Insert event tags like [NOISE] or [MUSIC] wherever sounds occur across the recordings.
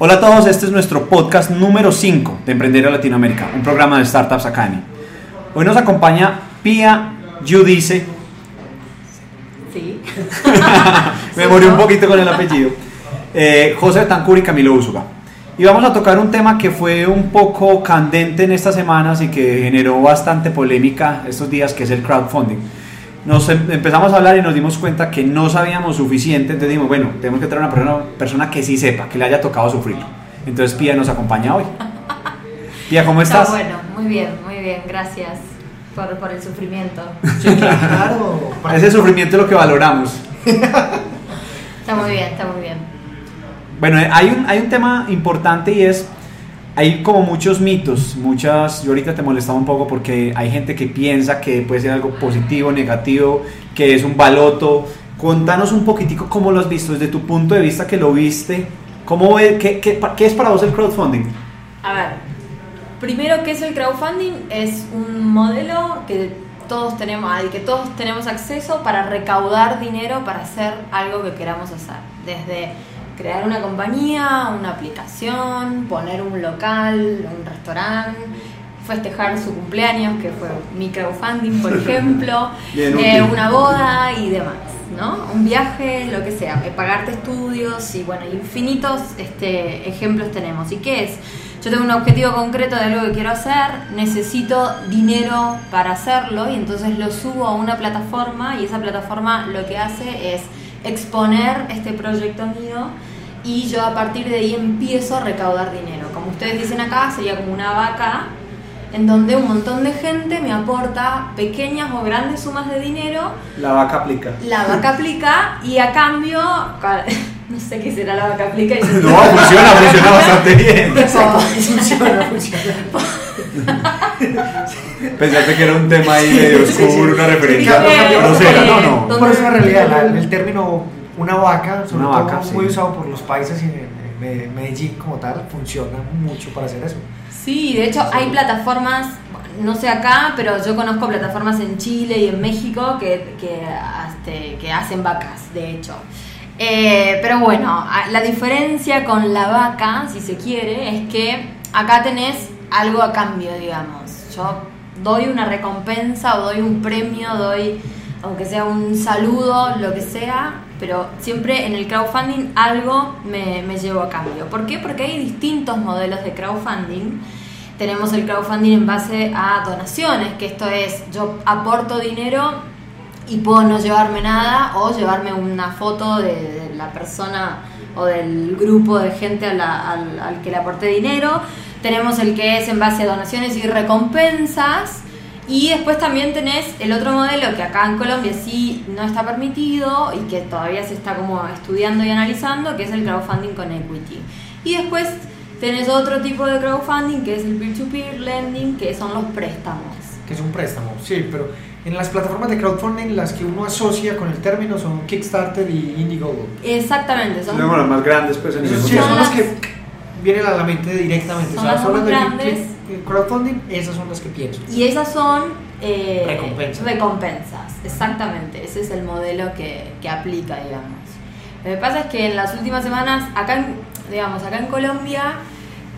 Hola a todos, este es nuestro podcast número 5 de Emprender en Latinoamérica, un programa de Startups Academy. Hoy nos acompaña Pia Yudice. Sí. [LAUGHS] Me morí un poquito con el apellido. Eh, José Tancur y Camilo Úsuga. Y vamos a tocar un tema que fue un poco candente en estas semanas y que generó bastante polémica estos días, que es el crowdfunding. Nos em- empezamos a hablar y nos dimos cuenta que no sabíamos suficiente, entonces dijimos, bueno, tenemos que traer una persona, persona que sí sepa, que le haya tocado sufrirlo. Entonces Pia nos acompaña hoy. [LAUGHS] Pia, ¿cómo Está estás? bueno, muy bien, muy bien, gracias por, por el sufrimiento. Sí, claro. Ese sufrimiento es lo que valoramos. Está muy bien, está muy bien. Bueno, eh, hay un, hay un tema importante y es, hay como muchos mitos, muchas, yo ahorita te molestaba un poco porque hay gente que piensa que puede ser algo positivo, negativo, que es un baloto. Contanos un poquitico cómo lo has visto desde tu punto de vista que lo viste. ¿Cómo ve, qué, qué, qué es para vos el crowdfunding? A ver, primero, ¿qué es el crowdfunding? Es un modelo que todos tenemos, al que todos tenemos acceso para recaudar dinero para hacer algo que queramos hacer. Desde crear una compañía, una aplicación, poner un local, un restaurante, festejar su cumpleaños, que fue mi crowdfunding, por [LAUGHS] ejemplo, Bien eh, una boda y demás, ¿no? Un viaje, lo que sea, eh, pagarte estudios y bueno, infinitos este, ejemplos tenemos. ¿Y qué es? Yo tengo un objetivo concreto de algo que quiero hacer, necesito dinero para hacerlo y entonces lo subo a una plataforma y esa plataforma lo que hace es exponer este proyecto mío y yo a partir de ahí empiezo a recaudar dinero. Como ustedes dicen acá, sería como una vaca en donde un montón de gente me aporta pequeñas o grandes sumas de dinero, La vaca aplica. la vaca aplica y a cambio, ca- [LAUGHS] no sé qué será la vaca aplica y [LAUGHS] No, funciona, funciona bastante bien. Tipo, [LAUGHS] Funciona, funciona. Pensaste que era un tema ahí medio oscuro, una referencia Sí, grosera. No, no. ¿dónde- Por eso es una realidad, la- el término una vaca, sobre Una todo vaca, sí. muy usado por los países y en en Me- Medellín como tal, funciona mucho para hacer eso. Sí, de hecho hay plataformas, no sé acá, pero yo conozco plataformas en Chile y en México que, que, este, que hacen vacas, de hecho. Eh, pero bueno, a- la diferencia con la vaca, si se quiere, es que acá tenés algo a cambio, digamos. Yo doy una recompensa o doy un premio, doy, aunque sea un saludo, lo que sea, pero siempre en el crowdfunding algo me, me llevo a cambio. ¿Por qué? Porque hay distintos modelos de crowdfunding. Tenemos el crowdfunding en base a donaciones, que esto es, yo aporto dinero y puedo no llevarme nada o llevarme una foto de, la persona o del grupo de gente a la- al, al que le aporté dinero. Tenemos el que es en base a donaciones y recompensas. Y después también tenés el otro modelo que acá en Colombia sí no está permitido y que todavía se está como estudiando y analizando, que es el crowdfunding con equity. Y después tenés otro tipo de crowdfunding que es el peer-to-peer lending, que son los préstamos. Que es un préstamo, sí, pero en las plataformas de crowdfunding las que uno asocia con el término son Kickstarter y Indiegogo. Exactamente, son Luego las más grandes, pues en sí, Son las que vienen a la mente directamente. Son o sea, las son las de crowdfunding, esas son las que pienso. Y esas son eh, Recompensas. recompensas, exactamente. Ese es el modelo que, que aplica, digamos. Lo que pasa es que en las últimas semanas, acá en, digamos, acá en Colombia,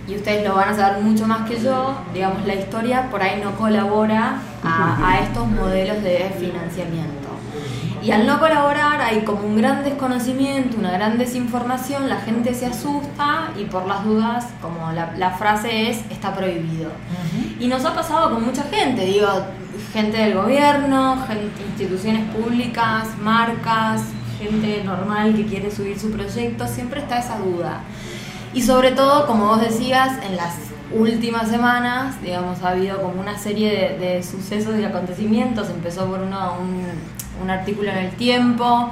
y ustedes lo van a saber mucho más que yo, digamos, la historia por ahí no colabora a, a [LAUGHS] estos modelos de financiamiento. Y al no colaborar hay como un gran desconocimiento, una gran desinformación, la gente se asusta y por las dudas, como la, la frase es, está prohibido. Y nos ha pasado con mucha gente, digo, gente del gobierno, gente, instituciones públicas, marcas, gente normal que quiere subir su proyecto, siempre está esa duda. Y sobre todo, como vos decías, en las últimas semanas, digamos, ha habido como una serie de, de sucesos y acontecimientos. Empezó por uno, un, un artículo en el tiempo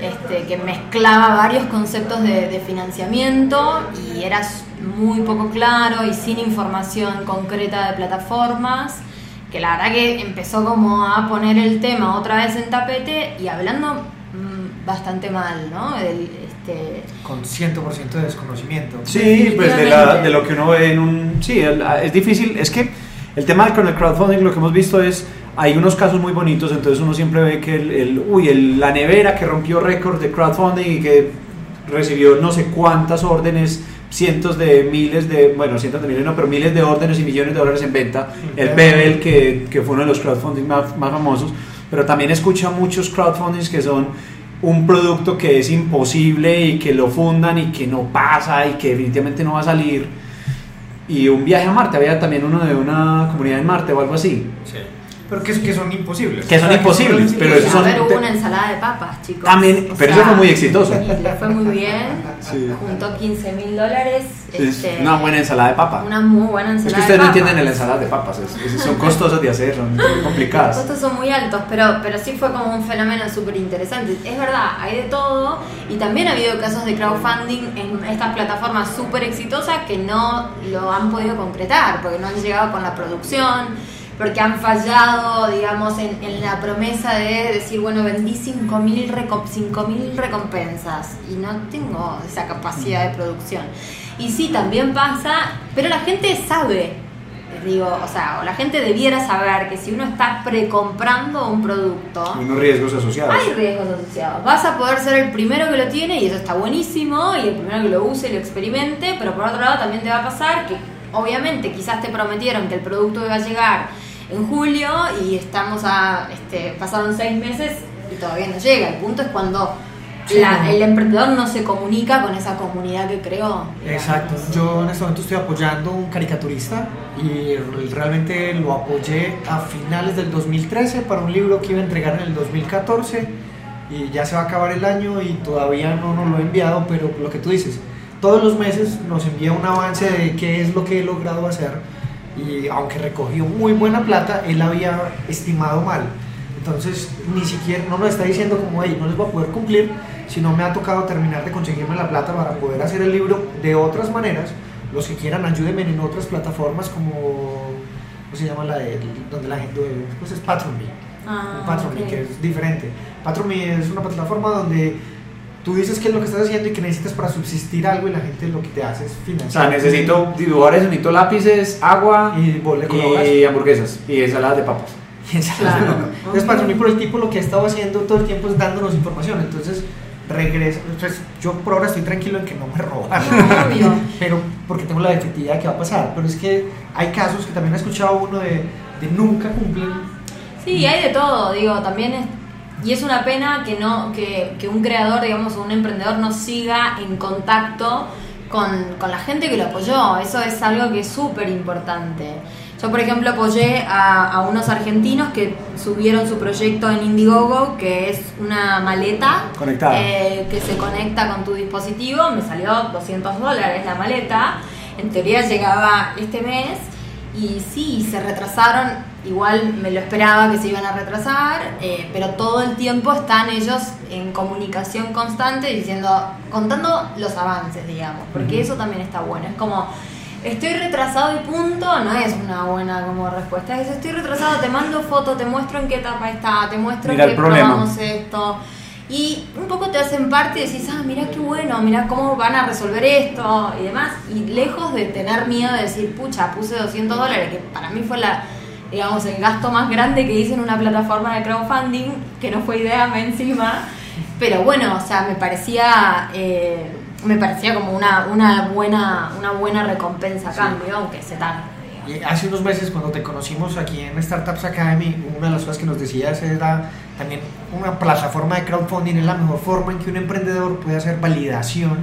este, que mezclaba varios conceptos de, de financiamiento y era muy poco claro y sin información concreta de plataformas que la verdad que empezó como a poner el tema otra vez en tapete y hablando mm, bastante mal, ¿no? El, este, Con 100% de desconocimiento. Sí, pues de, la- de lo que uno ve en un... Sí, el- es difícil. Es que el tema con el crowdfunding lo que hemos visto es... Hay unos casos muy bonitos, entonces uno siempre ve que el, el- uy, el- la nevera que rompió récord de crowdfunding y que recibió no sé cuántas órdenes cientos de miles de, bueno, cientos de miles no, pero miles de órdenes y millones de dólares en venta. El Bevel, que, que fue uno de los crowdfunding más, más famosos, pero también escucha muchos crowdfundings que son un producto que es imposible y que lo fundan y que no pasa y que definitivamente no va a salir. Y un viaje a Marte, había también uno de una comunidad en Marte o algo así. Sí. Pero que, que son imposibles. Que son O sea, imposibles, pero a son- ver, hubo una ensalada de papas, chicos. También, O pero sea, eso fue muy exitoso. y le fue muy bien. Sí. Juntó 15 mil dólares. Es este, una buena ensalada de papa. Una muy buena ensalada Es que ustedes de no entienden papas. la ensalada de papas, es- es- son costosas de hacer, son Los complicadas. costos son muy altos, pero, pero sí fue como un fenómeno súper interesante. Es verdad, hay de todo y también ha habido casos de crowdfunding en estas plataformas súper exitosas que no lo han podido concretar, porque no han llegado con la producción, porque han fallado, digamos, en, en la promesa de decir, bueno, vendí 5.000 recom- 5.000 recompensas y no tengo esa capacidad de producción. Y sí, también pasa, pero la gente sabe digo, o sea, o la gente debiera saber que si uno está precomprando un producto, Unos riesgos asociados. hay riesgos asociados. Vas a poder ser el primero que lo tiene y eso está buenísimo y el primero que lo use y lo experimente, pero por otro lado también te va a pasar que obviamente quizás te prometieron que el producto iba a llegar en julio y estamos a, este, pasaron seis meses y todavía no llega. El punto es cuando la- el emprendedor no se comunica con esa comunidad que creó. Exacto. Yo en este momento estoy apoyando a un caricaturista y realmente lo apoyé a finales del 2013 para un libro que iba a entregar en el 2014 y ya se va a acabar el año y todavía no nos lo he enviado, pero lo que tú dices, todos los meses nos envía un avance de qué es lo que he logrado hacer y aunque recogió muy buena plata, él había estimado mal. Entonces, ni siquiera, no nos está diciendo como, hey, no les voy a poder cumplir, sino me ha tocado terminar de conseguirme la plata para poder hacer el libro de otras maneras. Los que quieran, ayúdenme en otras plataformas como, ¿cómo se llama la de, donde la gente, pues es Patreon.me. Ah, Patreon.me, ok. que es diferente. Patreon.me es una plataforma donde tú dices qué es lo que estás haciendo y que necesitas para subsistir algo y la gente lo que te hace es O financiar. sea, necesito dibujadores, necesito lápices, agua Y y hamburguesas y ensaladas de papas. Claro. Entonces, Ok. Patreon.me por el tipo lo que ha estado haciendo todo el tiempo es dándonos información. Entonces, regresa. Entonces, yo por ahora estoy tranquilo en que no me roban. No, [LAUGHS] pero porque tengo la efectividad de que va a pasar. Pero es que hay casos que también he escuchado uno de, de nunca cumplen. Sí, hay de todo, digo, también es, y es una pena que no, que, que un creador, digamos, o un emprendedor no siga en contacto con, con la gente que lo apoyó. Eso es algo que es súper importante. Yo, por ejemplo, apoyé a, a unos argentinos que subieron su proyecto en Indiegogo, que es una maleta Conectada. eh, que se conecta con tu dispositivo. Me salió 200 dólares la maleta. En teoría llegaba este mes. Y sí, se retrasaron. Igual me lo esperaba que se iban a retrasar, eh, pero todo el tiempo están ellos en comunicación constante diciendo, contando los avances, digamos, porque eso también está bueno. Es como, estoy retrasado y punto, no es una buena como respuesta. Es estoy retrasado, te mando foto, te muestro en qué etapa está, te muestro Mira que probamos esto. Y un poco te hacen parte y decís, ah, mira qué bueno, mira cómo van a resolver esto y demás. Y lejos de tener miedo de decir, pucha, puse 200 dólares, que para mí fue la, digamos, el gasto más grande que hice en una plataforma de crowdfunding, que no fue idea me encima. Pero bueno, o sea, me parecía, eh, me parecía como una, una, buena, una buena recompensa a cambio, aunque se tarde. Y hace unos meses, cuando te conocimos aquí en Startups Academy, una de las cosas que nos decías era también una plataforma de crowdfunding es la mejor forma en que un emprendedor puede hacer validación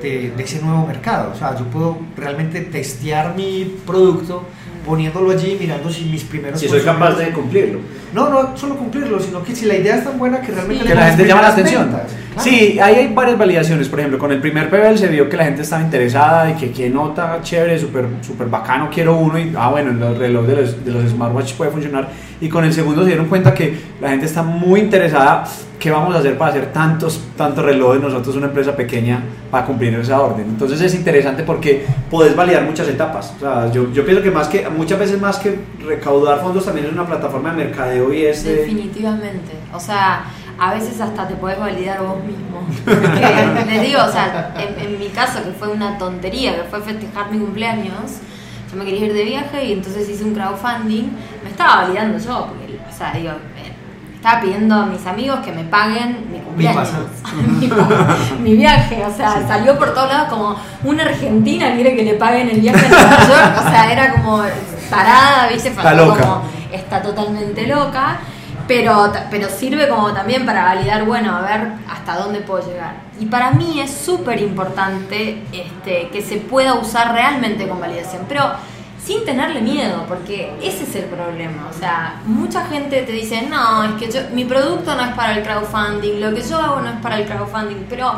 de, de ese nuevo mercado. O sea, yo puedo realmente testear mi producto poniéndolo allí, mirando si mis primeros... Si soy capaz de cumplirlo. No, no solo cumplirlo, sino que si la idea es tan buena que realmente... Sí. Que la gente llama la atención. ventas. Sí, ahí hay varias validaciones. Por ejemplo, con el primer PBL se vio que la gente estaba interesada y que qué nota chévere, súper super bacano, quiero uno. Y ah, bueno, el reloj de los, de los smartwatch puede funcionar. Y con el segundo se dieron cuenta que la gente está muy interesada. ¿Qué vamos a hacer para hacer tantos, tantos relojes nosotros, una empresa pequeña, para cumplir esa orden? Entonces es interesante porque puedes validar muchas etapas. O sea, yo, yo pienso que más que muchas veces más que recaudar fondos también es una plataforma de mercadeo y es de- Definitivamente. O sea, a veces hasta te podés validar vos mismo. [LAUGHS] Porque, les digo, o sea, en, en mi caso, que fue una tontería, que fue festejar mi cumpleaños, yo me quería ir de viaje y entonces hice un crowdfunding, me estaba validando yo, porque, o sea, digo, eh, estaba pidiendo a mis amigos que me paguen mi cumpleaños, [LAUGHS] Mi mi, viaje, o sea, salió por todos lados como una argentina quiere que le paguen el viaje a Nueva York, o sea, era como parada, viste, Está loca. como está totalmente loca, pero, pero sirve como también para validar, bueno, a ver hasta dónde puedo llegar. Y para mí es súper importante este, que se pueda usar realmente con validación, pero sin tenerle miedo, porque ese es el problema. O sea, mucha gente te dice, no, es que yo, mi producto no es para el crowdfunding, lo que yo hago no es para el crowdfunding, pero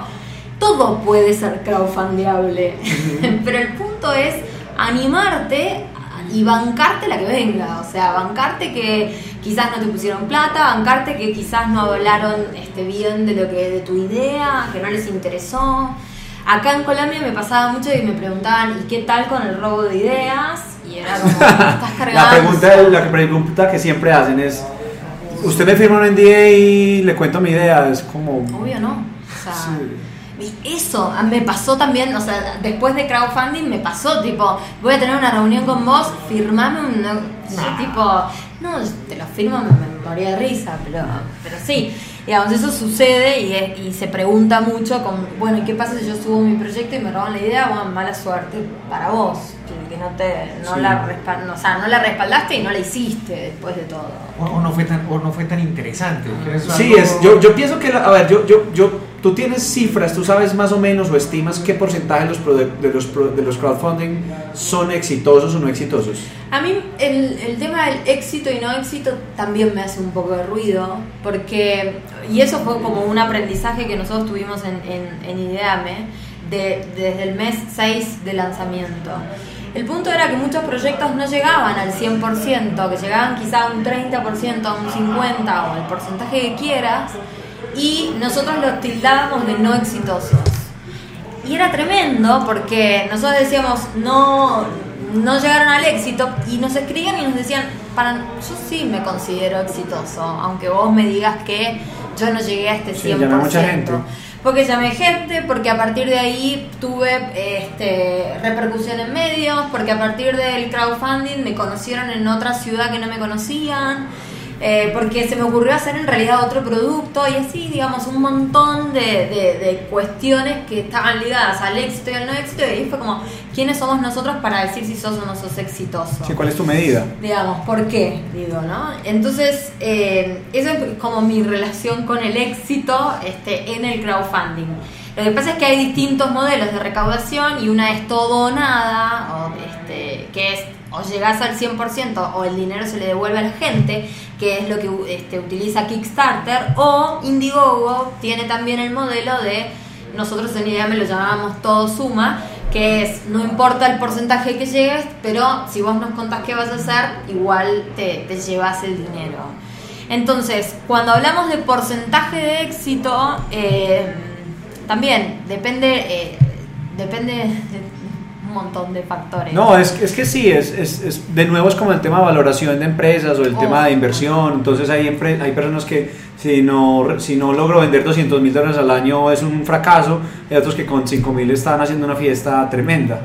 todo puede ser crowdfundeable. [LAUGHS] pero el punto es animarte y bancarte la que venga, o sea, bancarte que quizás no te pusieron plata, bancarte que quizás no hablaron este, bien de lo que de tu idea, que no les interesó. Acá en Colombia me pasaba mucho y me preguntaban, ¿y qué tal con el robo de ideas? Y era como, [LAUGHS] estás La cargando. pregunta, la pregunta que siempre hacen es, ¿usted me firma un NDA y le cuento mi idea? Es como... Obvio no. O sea, Sí. Y eso ah, me pasó también, o sea, después de crowdfunding me pasó, tipo, voy a tener una reunión con vos, firmame un... yo, tipo, no, te lo firmo, me, me moría de risa, pero, pero sí. Digamos, eso sucede y, se pregunta mucho con, bueno, ¿y qué pasa si yo subo mi proyecto y me roban la idea? Bueno, mala suerte para vos, que, no te, no Sí. la respal- o sea, no la respaldaste y no la hiciste después de todo. O, o no fue tan, o no fue tan interesante. Sí, algo- es, yo, yo pienso que, la- a ver, yo, yo, yo, tú tienes cifras, tú sabes más o menos o estimas qué porcentaje de los, de los, de los crowdfunding son exitosos o no exitosos. A mí el, el tema del éxito y no éxito también me hace un poco de ruido, porque, y eso fue como un aprendizaje que nosotros tuvimos en, en, en Ideame de, desde el mes 6 de lanzamiento. El punto era que muchos proyectos no llegaban al 100%, que llegaban quizá a un 30%, a un 50% o el porcentaje que quieras, y nosotros los tildábamos de no exitosos. Y era tremendo porque nosotros decíamos, no, no llegaron al éxito y nos escribían y nos decían, para, yo sí me considero exitoso, aunque vos me digas que yo no llegué a este 100%. Sí, llamé mucha gente. Porque llamé gente, porque a partir de ahí tuve este, repercusión en medios, porque a partir del crowdfunding me conocieron en otra ciudad que no me conocían, eh, porque se me ocurrió hacer en realidad otro producto y así, digamos, un montón de, de- de cuestiones que estaban ligadas al éxito y al no éxito y ahí fue como, ¿quiénes somos nosotros para decir si sos o no sos exitoso? Sí, ¿Cuál es tu medida? digamos, ¿por qué? Digo, ¿no? Entonces, eh, esa es como mi relación con el éxito este, en el crowdfunding. Lo que pasa es que hay distintos modelos de recaudación y una es todo o nada, o, este, que es o llegás al 100% o el dinero se le devuelve a la gente, que es lo que este, utiliza Kickstarter, o Indiegogo tiene también el modelo de, nosotros en idea me lo llamábamos todo suma, que es, no importa el porcentaje que llegues, pero si vos nos contás qué vas a hacer, igual te, llevas el dinero. Entonces, cuando hablamos de porcentaje de éxito, eh, también depende, eh, depende montón de factores. No, es, es que sí, es, es, es- de nuevo es como el tema de valoración de empresas o el Oh. tema de inversión. Entonces hay, hay personas que si no, si no logro vender 200 mil dólares al año es un fracaso, hay otros que con 5 mil están haciendo una fiesta tremenda.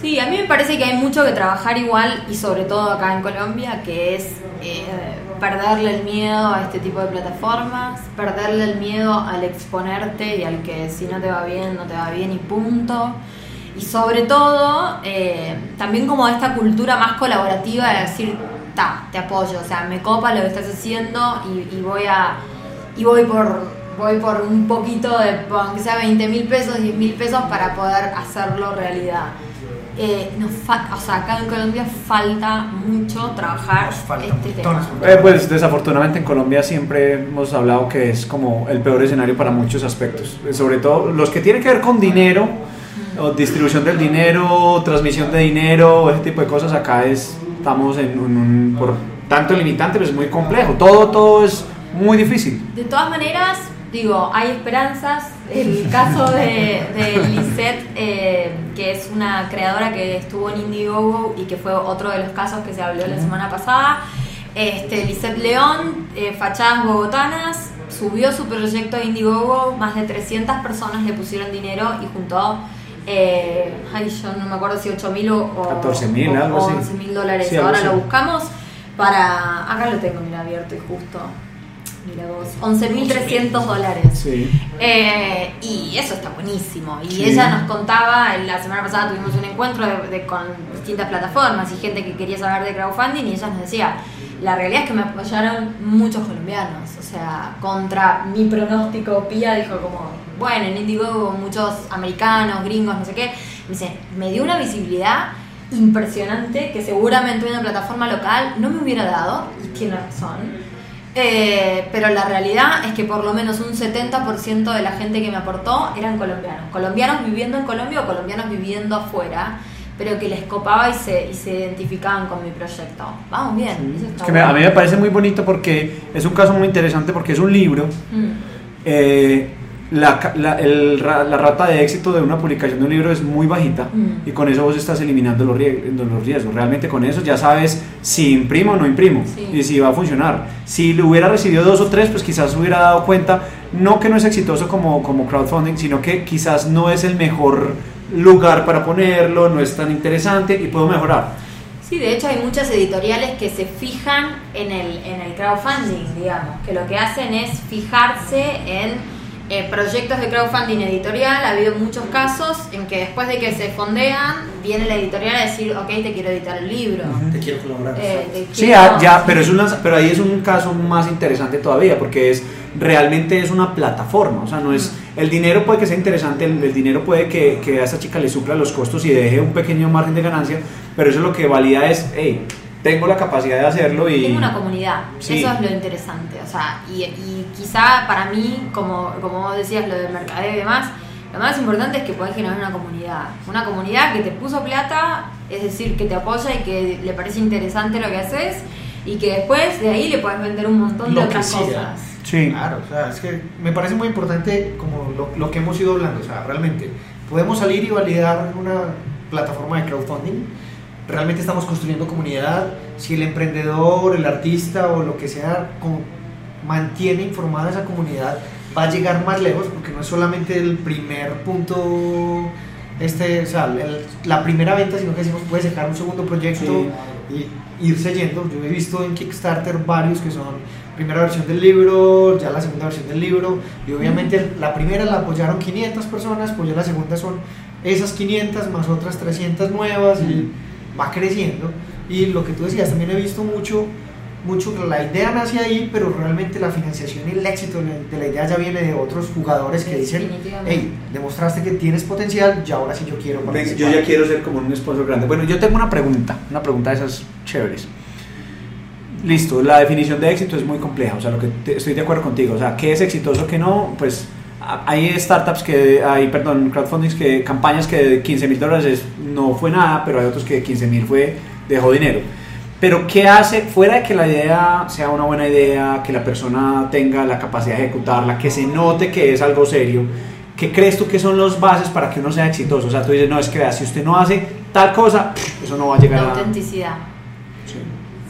Sí, a mí me parece que hay mucho que trabajar igual y sobre todo acá en Colombia, que es eh, perderle el miedo a este tipo de plataformas, perderle el miedo al exponerte y al que si no te va bien, no te va bien y punto. Y sobre todo, eh, también como esta cultura más colaborativa de decir, ta, te apoyo, o sea, me copa lo que estás haciendo y, y voy a y voy por voy por un poquito de, aunque sea 20 mil pesos, 10 mil pesos para poder hacerlo realidad. Eh, nos fa- o sea, acá en Colombia falta mucho trabajar Nos falta este tema. Eh, pues desafortunadamente en Colombia siempre hemos hablado que es como el peor escenario para muchos aspectos, Eh, sobre todo los que tienen que ver con dinero, o distribución del dinero, transmisión de dinero, ese tipo de cosas, acá es, estamos en un, por tanto limitante, pues es muy complejo, todo, todo es muy difícil. De todas maneras, digo, hay esperanzas. El caso de, de Lisette, eh, que es una creadora que estuvo en Indiegogo y que fue otro de los casos que se habló la semana pasada. Este, Lisette León, eh, Fachadas Bogotanas, subió su proyecto a Indiegogo, más de 300 personas le pusieron dinero y juntó, eh, ay, yo no me acuerdo si 8 mil o, o 14.000, o- algo o así. 11 mil dólares. Sí, Ahora lo buscamos para, acá lo tengo, mira, abierto y justo. mira vos, 11.300 dólares. Sí. Eh, y eso está buenísimo. Y Sí. ella nos contaba, la semana pasada tuvimos un encuentro de- de- con distintas plataformas y gente que quería saber de crowdfunding y ella nos decía, la realidad es que me apoyaron muchos colombianos. O sea, contra mi pronóstico, Pía dijo como, bueno, en Indiegogo muchos americanos, gringos, no sé qué. Me dice, me dio una visibilidad impresionante que seguramente una plataforma local no me hubiera dado, y tiene razón. Eh, pero la realidad es que por lo menos un 70% de la gente que me aportó eran colombianos. Colombianos viviendo en Colombia o colombianos viviendo afuera, pero que les copaba y se, y se identificaban con mi proyecto. Vamos bien, eso Es está que me- a mí me parece muy bonito porque es un caso muy interesante porque es un libro. Mm, eh, la, la- el la rata de éxito de una publicación de un libro es muy bajita Mm. y con eso vos estás eliminando los, los riesgos. Realmente con eso ya sabes si imprimo o no imprimo Sí. y si va a funcionar. Si lo hubiera recibido dos o tres, pues quizás hubiera dado cuenta, no que no es exitoso como, como crowdfunding, sino que quizás no es el mejor lugar para ponerlo, no es tan interesante y puedo mejorar. Sí, de hecho hay muchas editoriales que se fijan en el, en el crowdfunding, digamos, que lo que hacen es fijarse en eh, proyectos de crowdfunding editorial. Ha habido muchos casos en que después de que se fondean, viene la editorial a decir, ok, te quiero editar el libro. Te quiero colaborar. Eh, te Sí, quiero- ah, ya, pero, es una, pero ahí es un caso más interesante todavía, porque es realmente es una plataforma, o sea, no es, el dinero puede que sea interesante, el, el dinero puede que, que a esta chica le supla los costos y deje un pequeño margen de ganancia, pero eso lo que valida es, hey, tengo la capacidad de hacerlo y... Tengo una comunidad, Sí. eso es lo interesante. O sea, y, y quizá para mí, como, como vos decías, lo del mercadeo y demás, lo más importante es que podés generar una comunidad. Una comunidad que te puso plata, es decir, que te apoya y que le parece interesante lo que haces y que después de ahí le puedes vender un montón de Lo que otras siga. cosas. Sí, Claro, o sea, es que me parece muy importante como lo, lo que hemos ido hablando, o sea, realmente podemos salir y validar una plataforma de crowdfunding, realmente estamos construyendo comunidad, si el emprendedor, el artista o lo que sea como mantiene informada esa comunidad, va a llegar más lejos porque no es solamente el primer punto, este, o sea, el- la primera venta, sino que decimos puede sacar un segundo proyecto y irse yendo. Yo he visto en Kickstarter varios que son primera versión del libro, ya la segunda versión del libro, y obviamente la primera la apoyaron 500 personas, pues ya la segunda son esas 500 más otras 300 nuevas y va creciendo. Y lo que tú decías, también he visto mucho, mucho que la idea nace ahí, pero realmente la financiación y el éxito de la idea ya viene de otros jugadores que dicen, hey, demostraste que tienes potencial, y ahora sí yo quiero Ven, participar". yo ya quiero ser como un sponsor grande. Bueno, yo tengo una pregunta, una pregunta de esas chéveres. Listo, la definición de éxito es muy compleja, o sea, lo que te- estoy de acuerdo contigo, o sea, qué es exitoso, qué no, pues hay startups que, hay, perdón, crowdfundings que, campañas que de 15 mil dólares es- no fue nada, pero hay otros que 15 mil fue, dejó dinero. Pero ¿qué hace, fuera de que la idea sea una buena idea, que la persona tenga la capacidad de ejecutarla, que se note que es algo serio, ¿qué crees tú que son los bases para que uno sea exitoso? O sea, tú dices, no, es que vea, si usted no hace tal cosa, eso no va a llegar La a... autenticidad. Sí.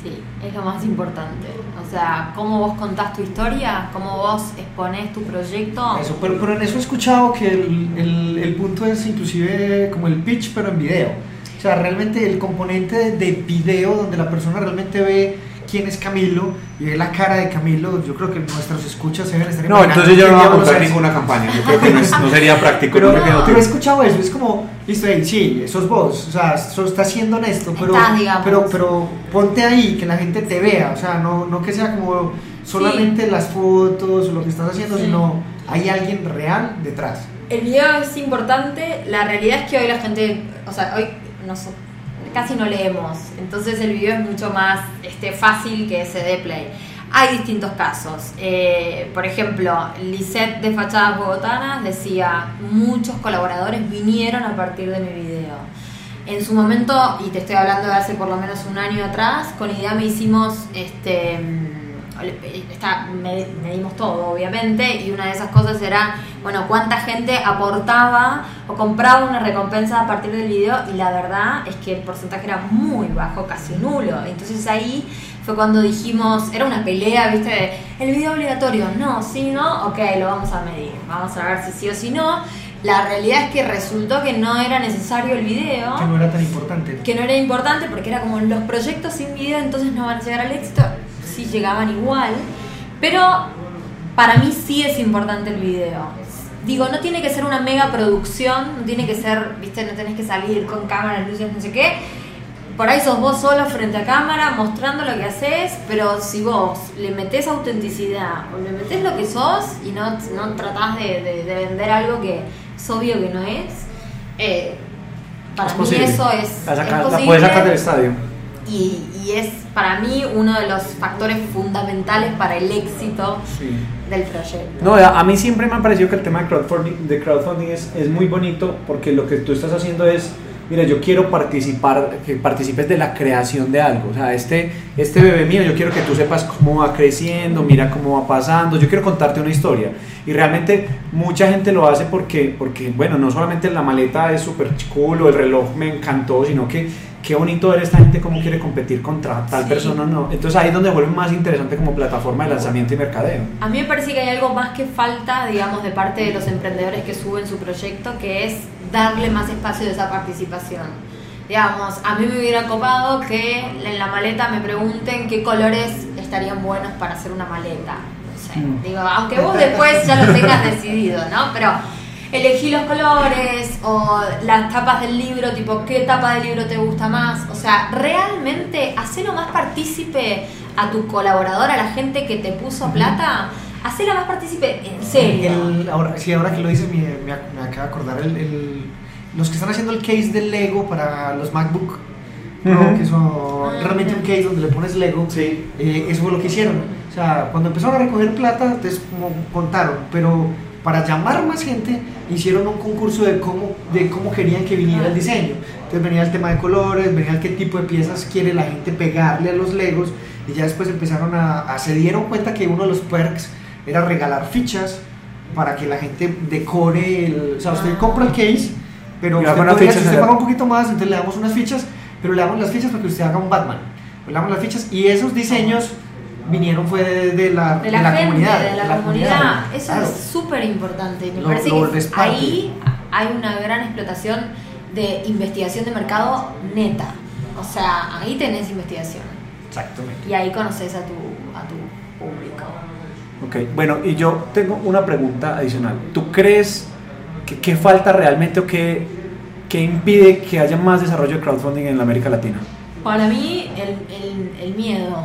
Sí, es lo más importante. O sea, cómo vos contás tu historia, cómo vos exponés tu proyecto. Eso, pero, pero en eso he escuchado que el, el, el punto es inclusive como el pitch, pero en video. O sea, realmente el componente de, de video donde la persona realmente ve quién es Camilo y ve la cara de Camilo, yo creo que nuestros escuchas se deben estar No, entonces yo no voy a es. ninguna campaña, yo creo que no, es- no [LAUGHS] sería práctico. Pero, no pero he escuchado eso, es como, listo, hey, sí, sos vos, o sea, sos, estás siendo honesto, pero, digamos. pero, pero ponte ahí, que la gente te vea, o sea, no, no que sea como solamente las fotos o lo que estás haciendo, Sí. sino hay alguien real detrás. El video es importante, la realidad es que hoy la gente, o sea, hoy no so- casi no leemos, entonces el video es mucho más este, fácil que se dé play. Hay distintos casos, eh, por ejemplo, Lisette de Fachadas Bogotanas decía, muchos colaboradores vinieron a partir de mi video. En su momento, y te estoy hablando de hace por lo menos un año atrás, con IDEAME hicimos este está, medimos todo, obviamente, y una de esas cosas era, bueno, cuánta gente aportaba o compraba una recompensa a partir del video, y la verdad es que el porcentaje era muy bajo, casi nulo. Entonces ahí fue cuando dijimos, era una pelea, ¿viste? de, El video obligatorio, no, sí, no, ok, lo vamos a medir, vamos a ver si sí o si no. La realidad es que resultó que no era necesario el video Que no era tan importante. que no era importante porque era como los proyectos sin video entonces no van a llegar al éxito, sí llegaban igual, pero para mí sí es importante el video. Digo, no tiene que ser una mega producción, no tiene que ser, viste, no tenés que salir con cámaras, luces, no sé qué. Por ahí sos vos solo frente a cámara mostrando lo que haces, pero si vos le metés autenticidad o le metés lo que sos y no, no tratás de, de- de vender algo que es obvio que no es, eh, para Es mí posible. eso es, La, saca- es la posible puedes sacar del estadio. y, y es para mí uno de los factores fundamentales para el éxito Sí. del proyecto. No, a a mí siempre me ha parecido que el tema de crowdfunding, de crowdfunding es, es muy bonito porque lo que tú estás haciendo es, mira, yo quiero participar, que participes de la creación de algo. O sea, este, este bebé mío, yo quiero que tú sepas cómo va creciendo, mira cómo va pasando, yo quiero contarte una historia. Y realmente mucha gente lo hace porque, porque bueno, no solamente la maleta es súper cool o el reloj me encantó, sino que qué bonito ver esta gente cómo quiere competir contra tal Sí. persona no. Entonces ahí es donde vuelve más interesante como plataforma de lanzamiento y mercadeo. A mí me parece que hay algo más que falta, digamos, de parte de los emprendedores que suben su proyecto, que es darle más espacio de esa participación. Digamos, a mí me hubiera copado que en la maleta me pregunten qué colores estarían buenos para hacer una maleta. No sé, Mm. digo, aunque vos [LAUGHS] después ya lo tengas decidido, ¿no? Pero elegí los colores o las tapas del libro, tipo, ¿qué tapa del libro te gusta más? O sea, realmente hacelo más partícipe a tu colaborador, a la gente que te puso plata, hacelo más partícipe en serio. El- ahora, sí, ahora que lo dices, me, me me acaba de acordar el, el- los que están haciendo el case del Lego para los MacBook Pro, que son Ah, realmente un case donde le pones Lego. Sí. Eh, eso fue lo que hicieron. O sea, cuando empezaron a recoger plata, entonces como contaron, pero para llamar más gente, hicieron un concurso de cómo, de cómo querían que viniera el diseño. Entonces venía el tema de colores, venía el qué tipo de piezas quiere la gente pegarle a los Legos, y ya después empezaron a, a- se dieron cuenta que uno de los perks era regalar fichas para que la gente decore el, o sea, usted compra el case, pero usted, podría- si usted paga un poquito más, entonces le damos unas fichas, pero le damos las fichas para que usted haga un Batman. Le damos las fichas y esos diseños vinieron fue de, de la, de la, gente, comunidad. de la, comunidad. Eso claro. es súper importante. Me Lo- parece lo que ahí hay una gran explotación de investigación de mercado neta. O sea, ahí tenés investigación. Exactamente. Y ahí conoces a tu, a tu público. Ok, bueno, y yo tengo una pregunta adicional. ¿Tú crees que, que falta realmente o qué, qué impide que haya más desarrollo de crowdfunding en la América Latina? Para mí, el, el, el miedo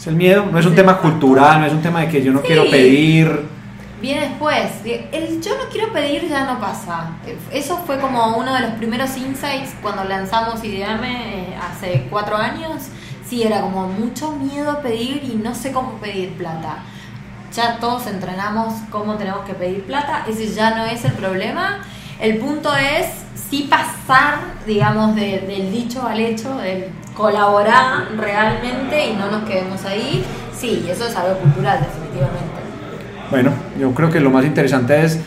¿Es el miedo? No es un tema cultural, no es un tema de que yo no Sí. quiero pedir. viene después. El yo no quiero pedir ya no pasa. Eso fue como uno de los primeros insights cuando lanzamos Ideame eh, hace cuatro años. Sí, era como mucho miedo a pedir y no sé cómo pedir plata. Ya todos entrenamos cómo tenemos que pedir plata. Ese ya no es el problema. El punto es sí pasar, digamos, de- del dicho al hecho, del colaborar realmente y no nos quedemos ahí. Sí, eso es algo cultural, definitivamente. Bueno, yo creo que lo más interesante es,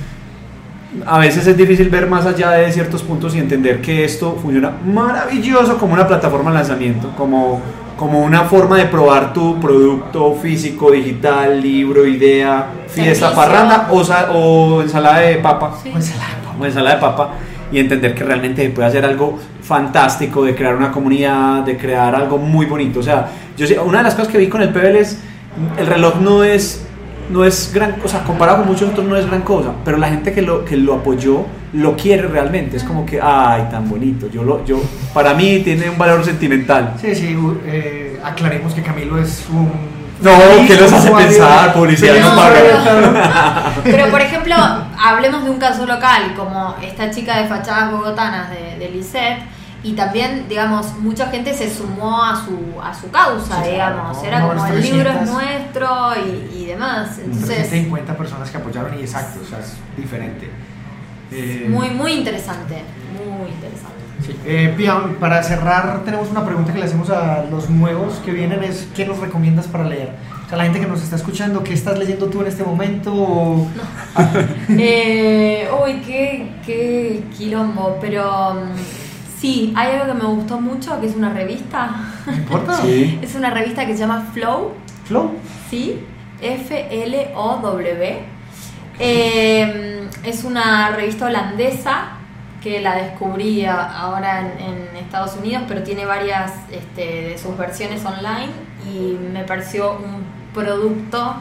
a veces es difícil ver más allá de ciertos puntos y entender que esto funciona maravilloso como una plataforma de lanzamiento, como, como una forma de probar tu producto físico, digital, libro, idea, fiesta, Servicio. parranda o, o ensalada de papa. Sí. Pues, la- o ensalada de papa y entender que realmente se puede hacer algo fantástico, de crear una comunidad, de crear algo muy bonito. O sea, yo sé- una de las cosas que vi con el PBL es, el reloj no es, no es gran cosa, comparado con muchos otros no es gran cosa, pero la gente que lo, que lo apoyó lo quiere realmente, es como que, ay, tan bonito, yo lo, yo, para mí tiene un valor sentimental. Sí, sí, eh, aclaremos que Camilo es un... No, ¿qué los hace pensar? Publicidad no un paga. Pero por ejemplo, hablemos de un caso local, como esta chica de fachadas bogotanas de, de Lisset, y también, digamos, mucha gente se sumó a su, a su causa, Sí, digamos. Era como el libro es 300. nuestro y, y demás. Entonces, 350 personas que apoyaron y exacto, o sea, es diferente. Eh, muy, muy interesante, muy interesante. Sí. Eh, para cerrar, tenemos una pregunta que le hacemos a los nuevos que vienen: es ¿qué nos recomiendas para leer? O sea, la gente que nos está escuchando, ¿qué estás leyendo tú en este momento? O- [LAUGHS] Eh, uy, qué, qué quilombo, pero mm, sí, hay algo que me gustó mucho, que es una revista. ¿No importa? [LAUGHS] Sí. Es una revista que se llama Flow, Flow. ¿sí? F-L-O-W. Eh, es una revista holandesa que la descubrí a- ahora en, en Estados Unidos, pero tiene varias este, de sus versiones online y me pareció un producto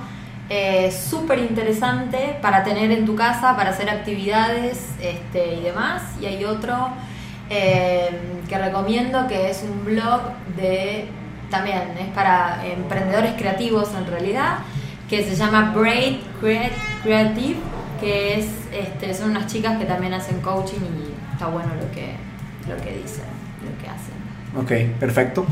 eh, súper interesante para tener en tu casa, para hacer actividades este, y demás. Y hay otro eh, que recomiendo que es un blog de, también es para emprendedores creativos en realidad, que se llama Braid Creative, que es, este, son unas chicas que también hacen coaching y está bueno lo que, lo lo que hacen. Ok, perfecto.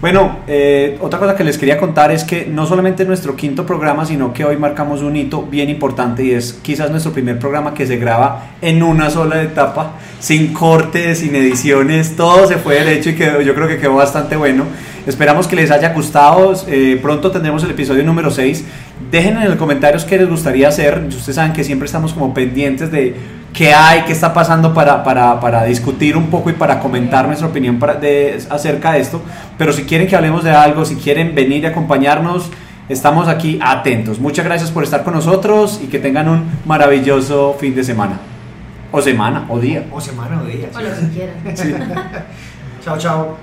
Bueno, eh, otra cosa que les quería contar es que no solamente nuestro quinto programa, sino que hoy marcamos un hito bien importante y es quizás nuestro primer programa que se graba en una sola etapa, sin cortes, sin ediciones, todo se fue derecho y que yo creo que quedó bastante bueno. Esperamos que les haya gustado. Eh, pronto tendremos el episodio número 6. Dejen en los comentarios qué les gustaría hacer. Ustedes saben que siempre estamos como pendientes de qué hay, qué está pasando para, para, para discutir un poco y para comentar nuestra opinión para, de, acerca de esto. Pero si quieren que hablemos de algo, si quieren venir y acompañarnos, estamos aquí atentos. Muchas gracias por estar con nosotros y que tengan un maravilloso fin de semana. O semana, o día. O semana o día. O lo que quieran. [LAUGHS] chao, chao.